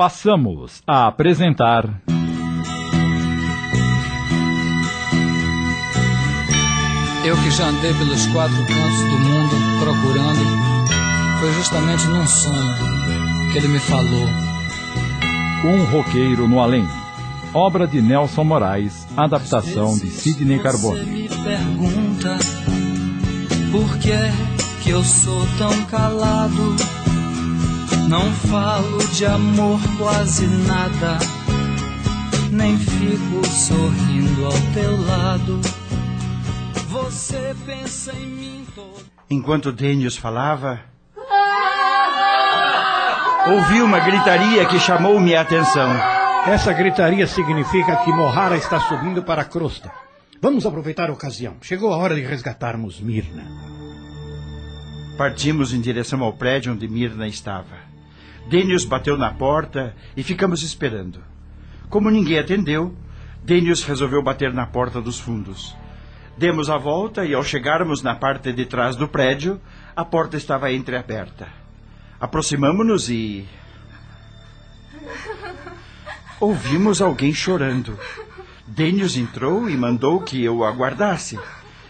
passamos a apresentar. Eu que já andei pelos quatro cantos do mundo procurando, foi justamente num sonho que ele me falou. Um roqueiro no além. Obra de Nelson Moraes, adaptação de Sidney Carbone. Você me pergunta por que que eu sou tão calado? Não falo de amor quase nada, nem fico sorrindo ao teu lado. Você pensa em mim todo. Enquanto Denius falava, ouvi uma gritaria que chamou minha atenção. Essa gritaria significa que Mohara está subindo para a crosta. Vamos aproveitar a ocasião. Chegou a hora de resgatarmos Mirna. Partimos em direção ao prédio onde Mirna estava. Denius bateu na porta e ficamos esperando. Como ninguém atendeu, Denius resolveu bater na porta dos fundos. Demos a volta e, ao chegarmos na parte de trás do prédio, a porta estava entreaberta. Aproximamo-nos e. Ouvimos alguém chorando. Denius entrou e mandou que eu aguardasse.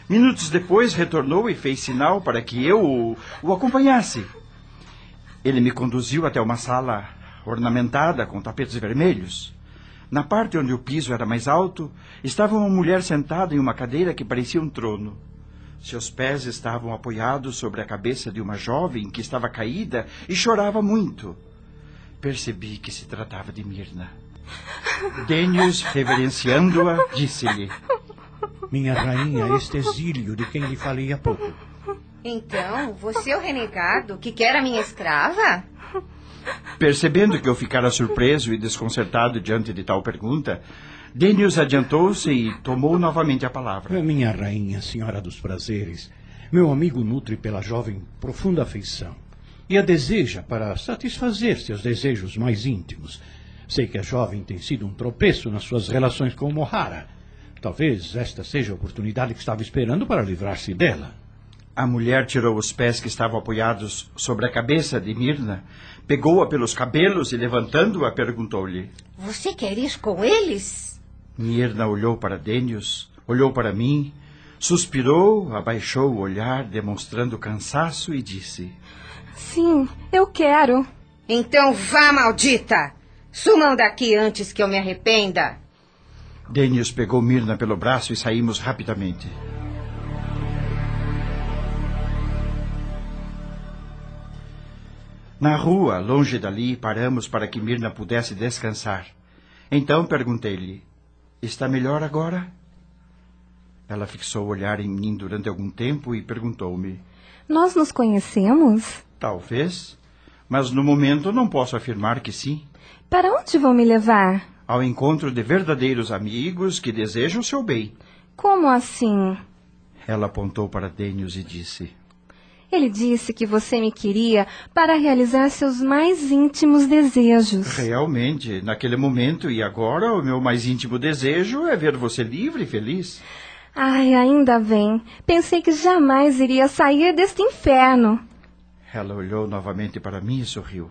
Minutos depois retornou e fez sinal para que eu o acompanhasse. Ele me conduziu até uma sala ornamentada com tapetes vermelhos. Na parte onde o piso era mais alto, estava uma mulher sentada em uma cadeira que parecia um trono. Seus pés estavam apoiados sobre a cabeça de uma jovem que estava caída e chorava muito. Percebi que se tratava de Mirna. Denius, reverenciando-a, disse-lhe: Minha rainha, este exílio de quem lhe falei há pouco. Então, você é o renegado que quer a minha escrava? Percebendo que eu ficara surpreso e desconcertado diante de tal pergunta, Denius adiantou-se e tomou novamente a palavra. Minha rainha, senhora dos prazeres, meu amigo nutre pela jovem profunda afeição e a deseja para satisfazer seus desejos mais íntimos. Sei que a jovem tem sido um tropeço nas suas relações com Mohara. Talvez esta seja a oportunidade que estava esperando para livrar-se dela. A mulher tirou os pés que estavam apoiados sobre a cabeça de Mirna, pegou-a pelos cabelos e, levantando-a, perguntou-lhe: Você quer ir com eles? Mirna olhou para Denius, olhou para mim, suspirou, abaixou o olhar, demonstrando cansaço, e disse: Sim, eu quero. Então vá, maldita! Sumam daqui antes que eu me arrependa. Denius pegou Mirna pelo braço e saímos rapidamente. Na rua, longe dali, paramos para que Mirna pudesse descansar. Então perguntei-lhe: Está melhor agora? Ela fixou o olhar em mim durante algum tempo e perguntou-me: Nós nos conhecemos? Talvez, mas no momento não posso afirmar que sim. Para onde vão me levar? Ao encontro de verdadeiros amigos que desejam o seu bem. Como assim? Ela apontou para Denius e disse: Ele disse que você me queria para realizar seus mais íntimos desejos. Realmente, naquele momento e agora, o meu mais íntimo desejo é ver você livre e feliz. Ai, ainda bem. Pensei que jamais iria sair deste inferno. Ela olhou novamente para mim e sorriu.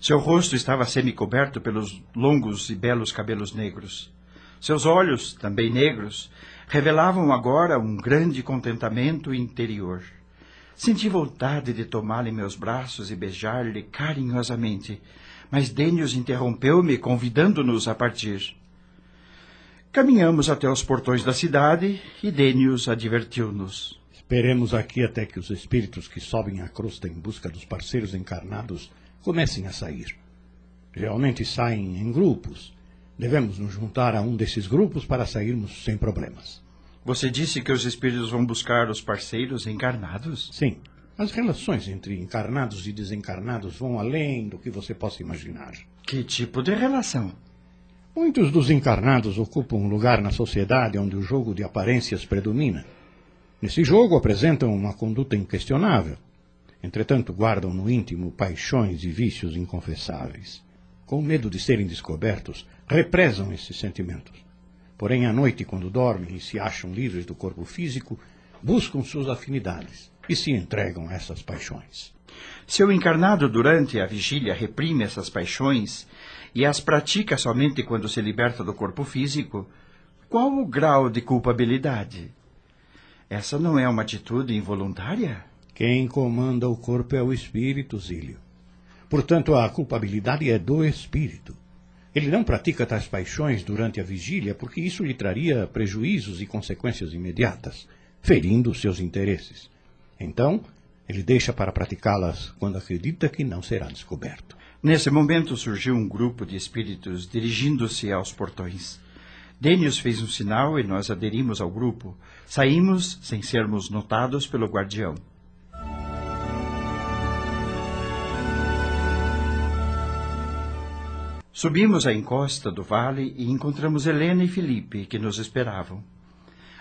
Seu rosto estava semi-coberto pelos longos e belos cabelos negros. Seus olhos, também negros, revelavam agora um grande contentamento interior. Senti vontade de tomá-la em meus braços e beijar-lhe carinhosamente, mas Denius interrompeu-me, convidando-nos a partir. Caminhamos até os portões da cidade e Denius advertiu-nos. Esperemos aqui até que os espíritos que sobem a crosta em busca dos parceiros encarnados comecem a sair. Geralmente saem em grupos. Devemos nos juntar a um desses grupos para sairmos sem problemas. Você disse que os espíritos vão buscar os parceiros encarnados? Sim. As relações entre encarnados e desencarnados vão além do que você possa imaginar. Que tipo de relação? Muitos dos encarnados ocupam um lugar na sociedade onde o jogo de aparências predomina. Nesse jogo apresentam uma conduta inquestionável. Entretanto, guardam no íntimo paixões e vícios inconfessáveis. Com medo de serem descobertos, represam esses sentimentos. Porém, à noite, quando dormem e se acham livres do corpo físico, buscam suas afinidades e se entregam a essas paixões. Se o encarnado durante a vigília reprime essas paixões e as pratica somente quando se liberta do corpo físico, qual o grau de culpabilidade? Essa não é uma atitude involuntária? Quem comanda o corpo é o espírito, Zílio. Portanto, a culpabilidade é do espírito. Ele não pratica tais paixões durante a vigília porque isso lhe traria prejuízos e consequências imediatas, ferindo seus interesses. Então, ele deixa para praticá-las quando acredita que não será descoberto. Nesse momento surgiu um grupo de espíritos dirigindo-se aos portões. Dênios fez um sinal e nós aderimos ao grupo. Saímos sem sermos notados pelo guardião. Subimos a encosta do vale e encontramos Helena e Felipe, que nos esperavam.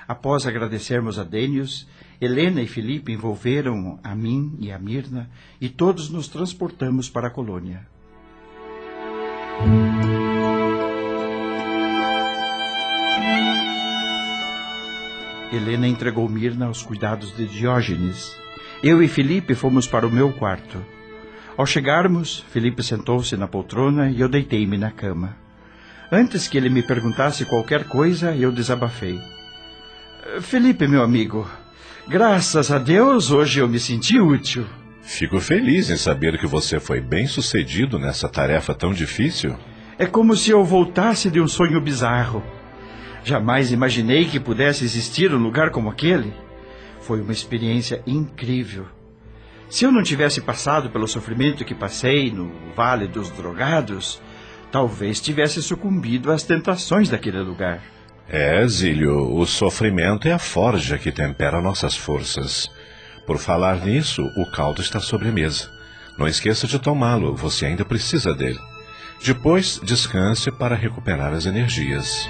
Após agradecermos a Dênios, Helena e Felipe envolveram a mim e a Mirna e todos nos transportamos para a colônia. Helena entregou Mirna aos cuidados de Diógenes. Eu e Felipe fomos para o meu quarto. Ao chegarmos, Felipe sentou-se na poltrona e eu deitei-me na cama. Antes que ele me perguntasse qualquer coisa, eu desabafei. Felipe, meu amigo, graças a Deus hoje eu me senti útil. Fico feliz em saber que você foi bem sucedido nessa tarefa tão difícil. É como se eu voltasse de um sonho bizarro. Jamais imaginei que pudesse existir um lugar como aquele. Foi uma experiência incrível. Se eu não tivesse passado pelo sofrimento que passei no Vale dos Drogados, talvez tivesse sucumbido às tentações daquele lugar. É, Zílio, o sofrimento é a forja que tempera nossas forças. Por falar nisso, o caldo está sobre a mesa. Não esqueça de tomá-lo, você ainda precisa dele. Depois, descanse para recuperar as energias.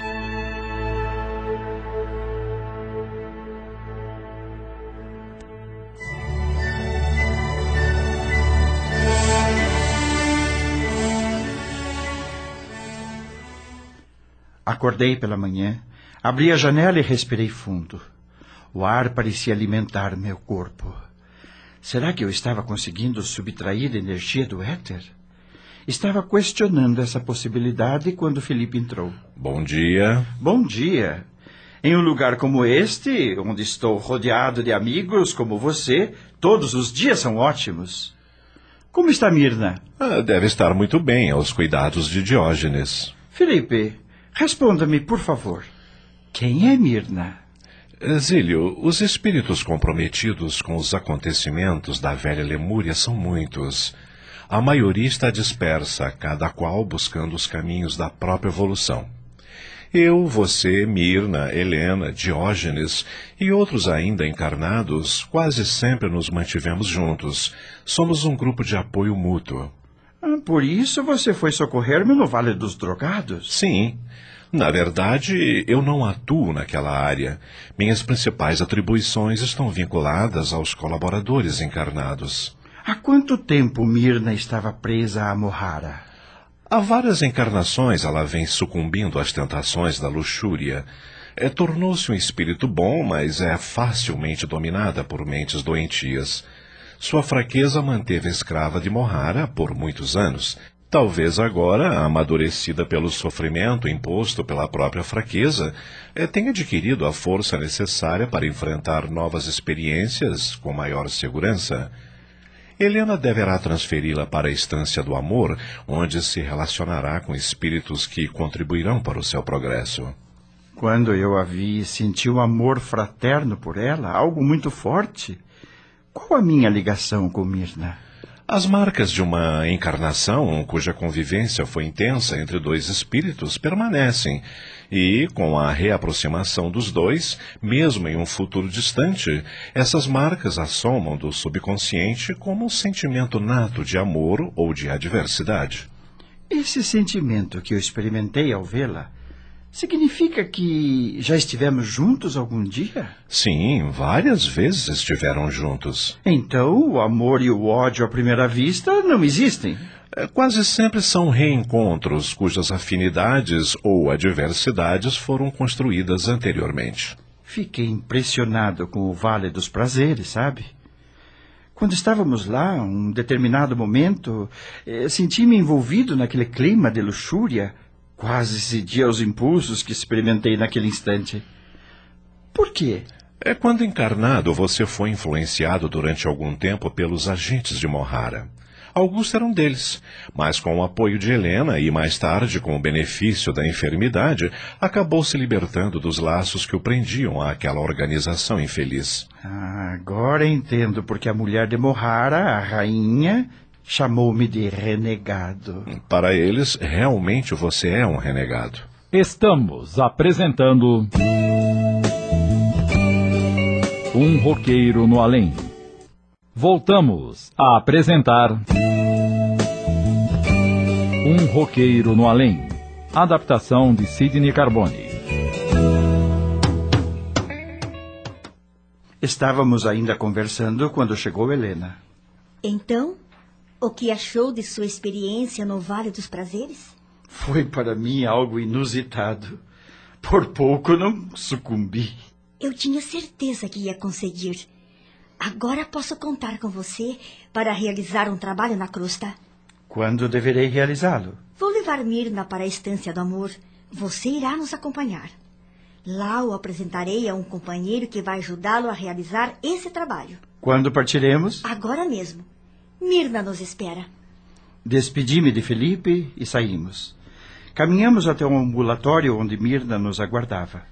Acordei pela manhã, abri a janela e respirei fundo. O ar parecia alimentar meu corpo. Será que eu estava conseguindo subtrair energia do éter? Estava questionando essa possibilidade quando Felipe entrou. Bom dia. Bom dia. Em um lugar como este, onde estou rodeado de amigos como você, todos os dias são ótimos. Como está Mirna? Ah, deve estar muito bem aos cuidados de Diógenes. Felipe, responda-me, por favor. Quem é Mirna? Zílio, os espíritos comprometidos com os acontecimentos da velha Lemúria são muitos. A maioria está dispersa, cada qual buscando os caminhos da própria evolução. Eu, você, Mirna, Helena, Diógenes e outros ainda encarnados quase sempre nos mantivemos juntos. Somos um grupo de apoio mútuo. Ah, por isso você foi socorrer-me no Vale dos Drogados? Sim. Na verdade, eu não atuo naquela área. Minhas principais atribuições estão vinculadas aos colaboradores encarnados. Há quanto tempo Mirna estava presa a Mohara? Há várias encarnações ela vem sucumbindo às tentações da luxúria. É, Tornou-se um espírito bom, mas é facilmente dominada por mentes doentias. Sua fraqueza manteve escrava de Mohara por muitos anos. Talvez agora, amadurecida pelo sofrimento imposto pela própria fraqueza, é, tenha adquirido a força necessária para enfrentar novas experiências com maior segurança. Helena deverá transferi-la para a estância do amor, onde se relacionará com espíritos que contribuirão para o seu progresso. Quando eu a vi, senti um amor fraterno por ela, algo muito forte. Qual a minha ligação com Mirna? As marcas de uma encarnação cuja convivência foi intensa entre dois espíritos permanecem, e, com a reaproximação dos dois, mesmo em um futuro distante, essas marcas assomam do subconsciente como um sentimento nato de amor ou de adversidade. Esse sentimento que eu experimentei ao vê-la significa que já estivemos juntos algum dia? Sim, várias vezes estiveram juntos. Então o amor e o ódio à primeira vista não existem. É, Quase sempre são reencontros cujas afinidades ou adversidades foram construídas anteriormente. Fiquei impressionado com o Vale dos Prazeres, sabe? Quando estávamos lá, um determinado momento, eh, senti-me envolvido naquele clima de luxúria. Quase cedi aos impulsos que experimentei naquele instante. Por quê? É quando encarnado você foi influenciado durante algum tempo pelos agentes de Mohara. Augusto era um deles, mas com o apoio de Helena e mais tarde com o benefício da enfermidade, acabou se libertando dos laços que o prendiam àquela organização infeliz. Ah, agora entendo porque a mulher de Mohara, a rainha, chamou-me de renegado. Para eles, realmente você é um renegado. Estamos apresentando. Um roqueiro no além. Voltamos a apresentar. Um roqueiro no além. Adaptação de Sidney Carbone. Estávamos ainda conversando quando chegou Helena. Então, o que achou de sua experiência no Vale dos Prazeres? Foi para mim algo inusitado. Por pouco não sucumbi. Eu tinha certeza que ia conseguir. Agora posso contar com você para realizar um trabalho na crosta. Quando deverei realizá-lo? Vou levar Mirna para a Estância do Amor. Você irá nos acompanhar. Lá o apresentarei a um companheiro que vai ajudá-lo a realizar esse trabalho. Quando partiremos? Agora mesmo. Mirna nos espera. Despedi-me de Felipe e saímos. Caminhamos até um ambulatório onde Mirna nos aguardava.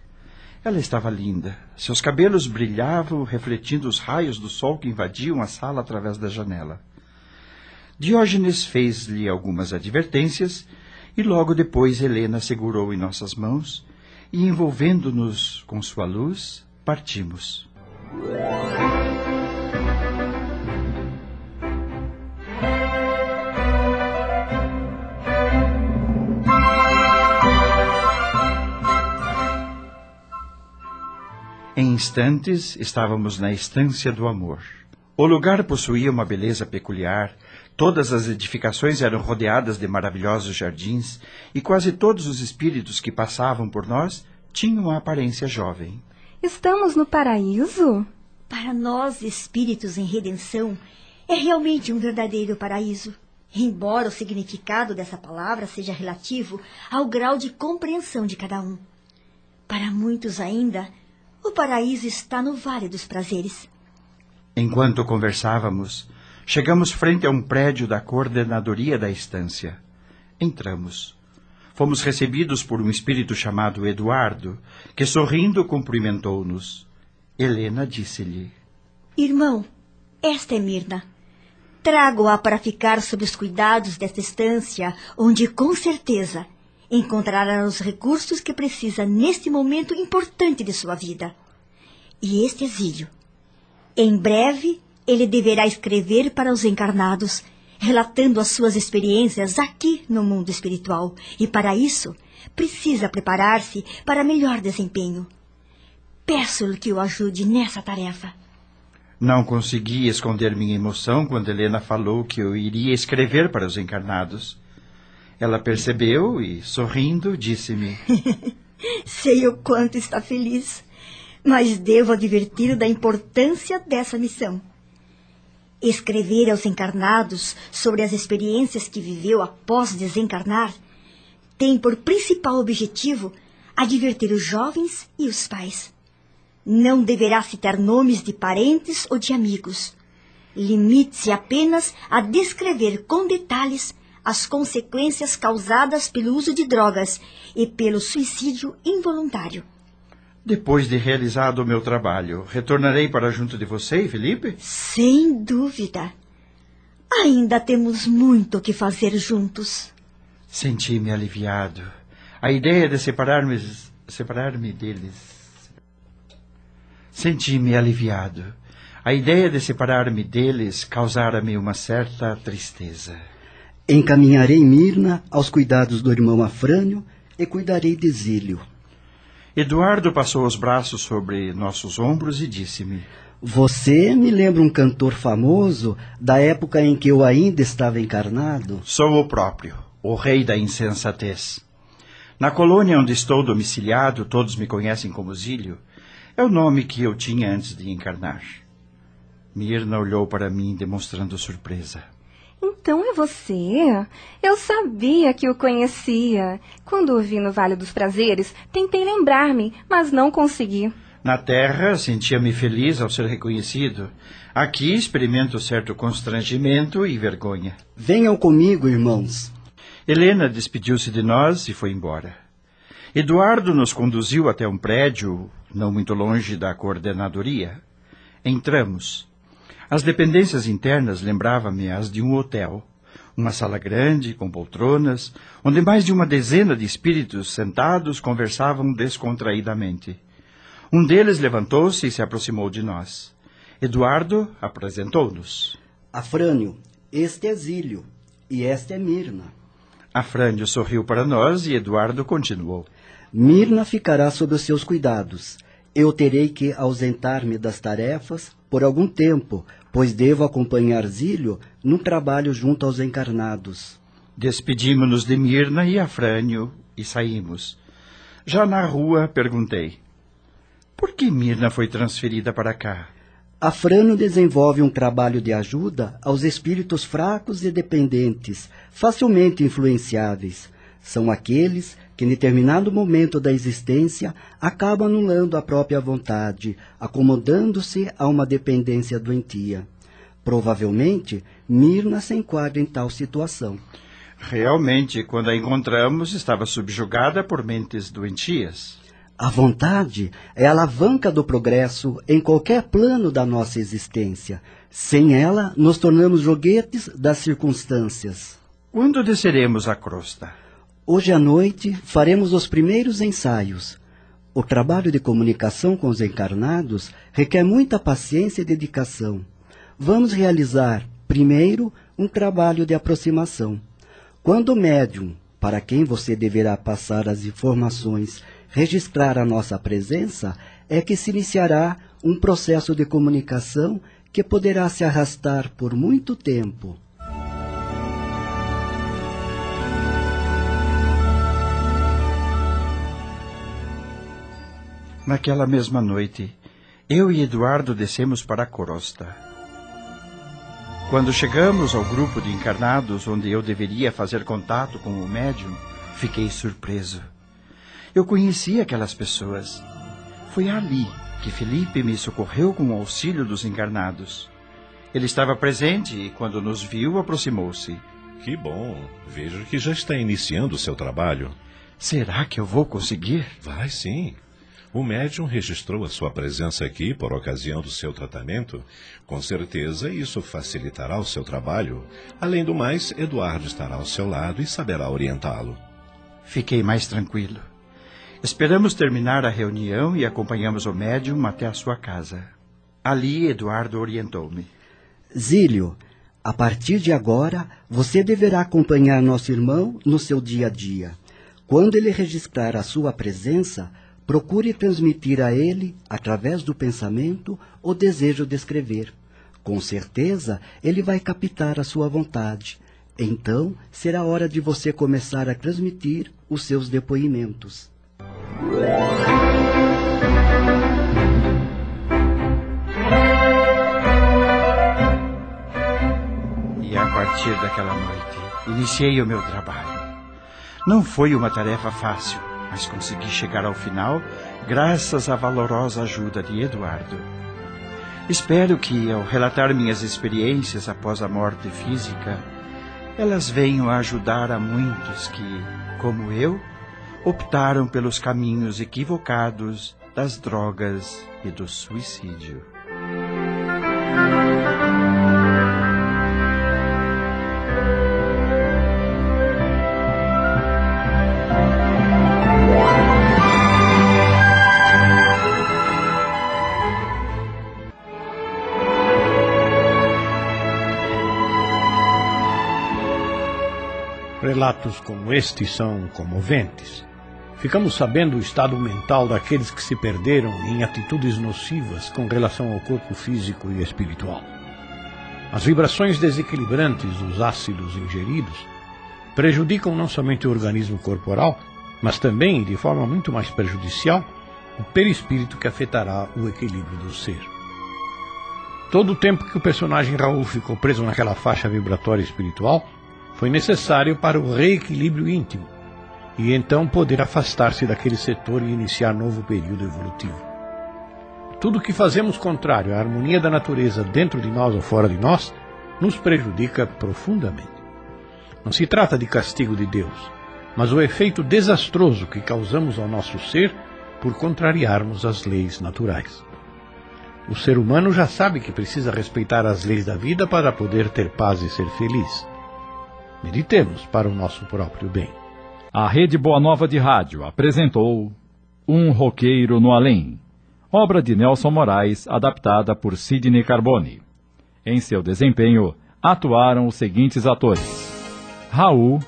Ela estava linda. Seus cabelos brilhavam, refletindo os raios do sol que invadiam a sala através da janela. Diógenes fez-lhe algumas advertências e logo depois Helena segurou em nossas mãos e, envolvendo-nos com sua luz, partimos. Em instantes estávamos na estância do amor. O lugar possuía uma beleza peculiar, todas as edificações eram rodeadas de maravilhosos jardins, e quase todos os espíritos que passavam por nós tinham a aparência jovem. Estamos no paraíso? Para nós, espíritos em redenção, é realmente um verdadeiro paraíso. Embora o significado dessa palavra seja relativo ao grau de compreensão de cada um. Para muitos ainda, o paraíso está no Vale dos Prazeres. Enquanto conversávamos, chegamos frente a um prédio da coordenadoria da estância. Entramos. Fomos recebidos por um espírito chamado Eduardo, que sorrindo cumprimentou-nos. Helena disse-lhe: Irmão, esta é Mirna. Trago-a para ficar sob os cuidados desta estância, onde com certeza encontrará os recursos que precisa neste momento importante de sua vida. E este exílio. Em breve, ele deverá escrever para os encarnados, relatando as suas experiências aqui no mundo espiritual. E para isso, precisa preparar-se para melhor desempenho. Peço-lhe que o ajude nessa tarefa. Não consegui esconder minha emoção quando Helena falou que eu iria escrever para os encarnados. Ela percebeu e, sorrindo, disse-me: Sei o quanto está feliz, mas devo advertir da importância dessa missão. Escrever aos encarnados sobre as experiências que viveu após desencarnar tem por principal objetivo advertir os jovens e os pais. Não deverá citar nomes de parentes ou de amigos. Limite-se apenas a descrever com detalhes as consequências causadas pelo uso de drogas e pelo suicídio involuntário. Depois de realizado o meu trabalho, retornarei para junto de você, Felipe? Sem dúvida. Ainda temos muito que fazer juntos. Senti-me aliviado. A ideia de separar-me separar-me deles. Senti-me aliviado. A ideia de separar-me deles causara-me uma certa tristeza. Encaminharei Mirna aos cuidados do irmão Afrânio e cuidarei de Zílio. Eduardo passou os braços sobre nossos ombros e disse-me: Você me lembra um cantor famoso da época em que eu ainda estava encarnado? Sou o próprio, o rei da insensatez. Na colônia onde estou domiciliado, todos me conhecem como Zílio. É o nome que eu tinha antes de encarnar. Mirna olhou para mim, demonstrando surpresa. Então é você? Eu sabia que o conhecia. Quando o vi no Vale dos Prazeres, tentei lembrar-me, mas não consegui. Na Terra, sentia-me feliz ao ser reconhecido. Aqui experimento certo constrangimento e vergonha. Venham comigo, irmãos. Helena despediu-se de nós e foi embora. Eduardo nos conduziu até um prédio, não muito longe da coordenadoria. Entramos. As dependências internas lembravam-me as de um hotel. Uma sala grande, com poltronas, onde mais de uma dezena de espíritos sentados conversavam descontraídamente. Um deles levantou-se e se aproximou de nós. Eduardo apresentou-nos. Afrânio, este é Zílio e esta é Mirna. Afrânio sorriu para nós e Eduardo continuou. Mirna ficará sob os seus cuidados. Eu terei que ausentar-me das tarefas por algum tempo, pois devo acompanhar Zílio num trabalho junto aos encarnados. Despedimos-nos de Mirna e Afrânio e saímos. Já na rua, perguntei: Por que Mirna foi transferida para cá? Afrânio desenvolve um trabalho de ajuda aos espíritos fracos e dependentes, facilmente influenciáveis. São aqueles que, em determinado momento da existência, acabam anulando a própria vontade, acomodando-se a uma dependência doentia. Provavelmente, Mirna se enquadra em tal situação. Realmente, quando a encontramos, estava subjugada por mentes doentias. A vontade é a alavanca do progresso em qualquer plano da nossa existência. Sem ela, nos tornamos joguetes das circunstâncias. Quando desceremos a crosta? Hoje à noite faremos os primeiros ensaios. O trabalho de comunicação com os encarnados requer muita paciência e dedicação. Vamos realizar, primeiro, um trabalho de aproximação. Quando o médium, para quem você deverá passar as informações, registrar a nossa presença, é que se iniciará um processo de comunicação que poderá se arrastar por muito tempo. Naquela mesma noite, eu e Eduardo descemos para a Corosta. Quando chegamos ao grupo de encarnados onde eu deveria fazer contato com o médium, fiquei surpreso. Eu conhecia aquelas pessoas. Foi ali que Felipe me socorreu com o auxílio dos encarnados. Ele estava presente e, quando nos viu, aproximou-se. Que bom. Vejo que já está iniciando o seu trabalho. Será que eu vou conseguir? Vai sim. O médium registrou a sua presença aqui por ocasião do seu tratamento. Com certeza isso facilitará o seu trabalho. Além do mais, Eduardo estará ao seu lado e saberá orientá-lo. Fiquei mais tranquilo. Esperamos terminar a reunião e acompanhamos o médium até a sua casa. Ali, Eduardo orientou-me. Zílio, a partir de agora, você deverá acompanhar nosso irmão no seu dia a dia. Quando ele registrar a sua presença, Procure transmitir a ele, através do pensamento, o desejo de escrever. Com certeza, ele vai captar a sua vontade. Então, será hora de você começar a transmitir os seus depoimentos. E a partir daquela noite, iniciei o meu trabalho. Não foi uma tarefa fácil mas consegui chegar ao final graças à valorosa ajuda de Eduardo. Espero que, ao relatar minhas experiências após a morte física, elas venham a ajudar a muitos que, como eu, optaram pelos caminhos equivocados das drogas e do suicídio. Relatos como este são comoventes. Ficamos sabendo o estado mental daqueles que se perderam em atitudes nocivas com relação ao corpo físico e espiritual. As vibrações desequilibrantes dos ácidos ingeridos prejudicam não somente o organismo corporal, mas também, de forma muito mais prejudicial, o perispírito que afetará o equilíbrio do ser. Todo o tempo que o personagem Raul ficou preso naquela faixa vibratória espiritual foi necessário para o reequilíbrio íntimo e então poder afastar-se daquele setor e iniciar novo período evolutivo. Tudo que fazemos contrário à harmonia da natureza dentro de nós ou fora de nós nos prejudica profundamente. Não se trata de castigo de Deus, mas o efeito desastroso que causamos ao nosso ser por contrariarmos as leis naturais. O ser humano já sabe que precisa respeitar as leis da vida para poder ter paz e ser feliz. Meditemos para o nosso próprio bem. A Rede Boa Nova de Rádio apresentou Um Roqueiro no Além, obra de Nelson Moraes, adaptada por Sidney Carbone. Em seu desempenho, atuaram os seguintes atores: Raul,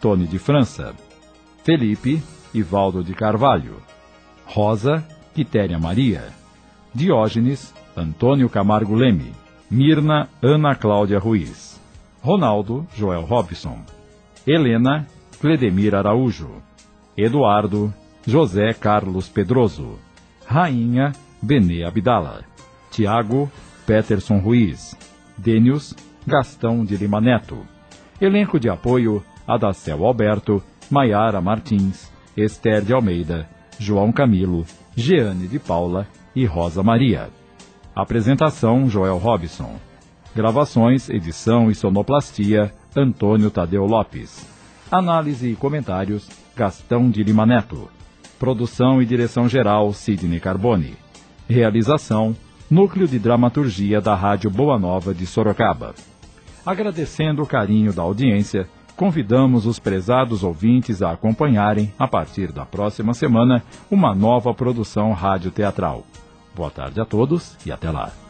Tony de França, Felipe, Ivaldo de Carvalho, Rosa, Quitéria Maria, Diógenes, Antônio Camargo Leme, Mirna, Ana Cláudia Ruiz, Ronaldo, Joel Robson, Helena, Cledemir Araújo, Eduardo, José Carlos Pedroso, Rainha, Benê Abdala, Tiago, Peterson Ruiz, Dênios, Gastão de Lima Neto. Elenco de apoio, Adacel Alberto, Maiara Martins, Esther de Almeida, João Camilo, Jeane de Paula e Rosa Maria. Apresentação Joel Robson. Gravações, edição e sonoplastia Antônio Tadeu Lopes. Análise e comentários Gastão de Lima Neto. Produção e direção geral Sidney Carbone. Realização Núcleo de Dramaturgia da Rádio Boa Nova de Sorocaba. Agradecendo o carinho da audiência, convidamos os prezados ouvintes a acompanharem, a partir da próxima semana, uma nova produção rádio-teatral. Boa tarde a todos e até lá.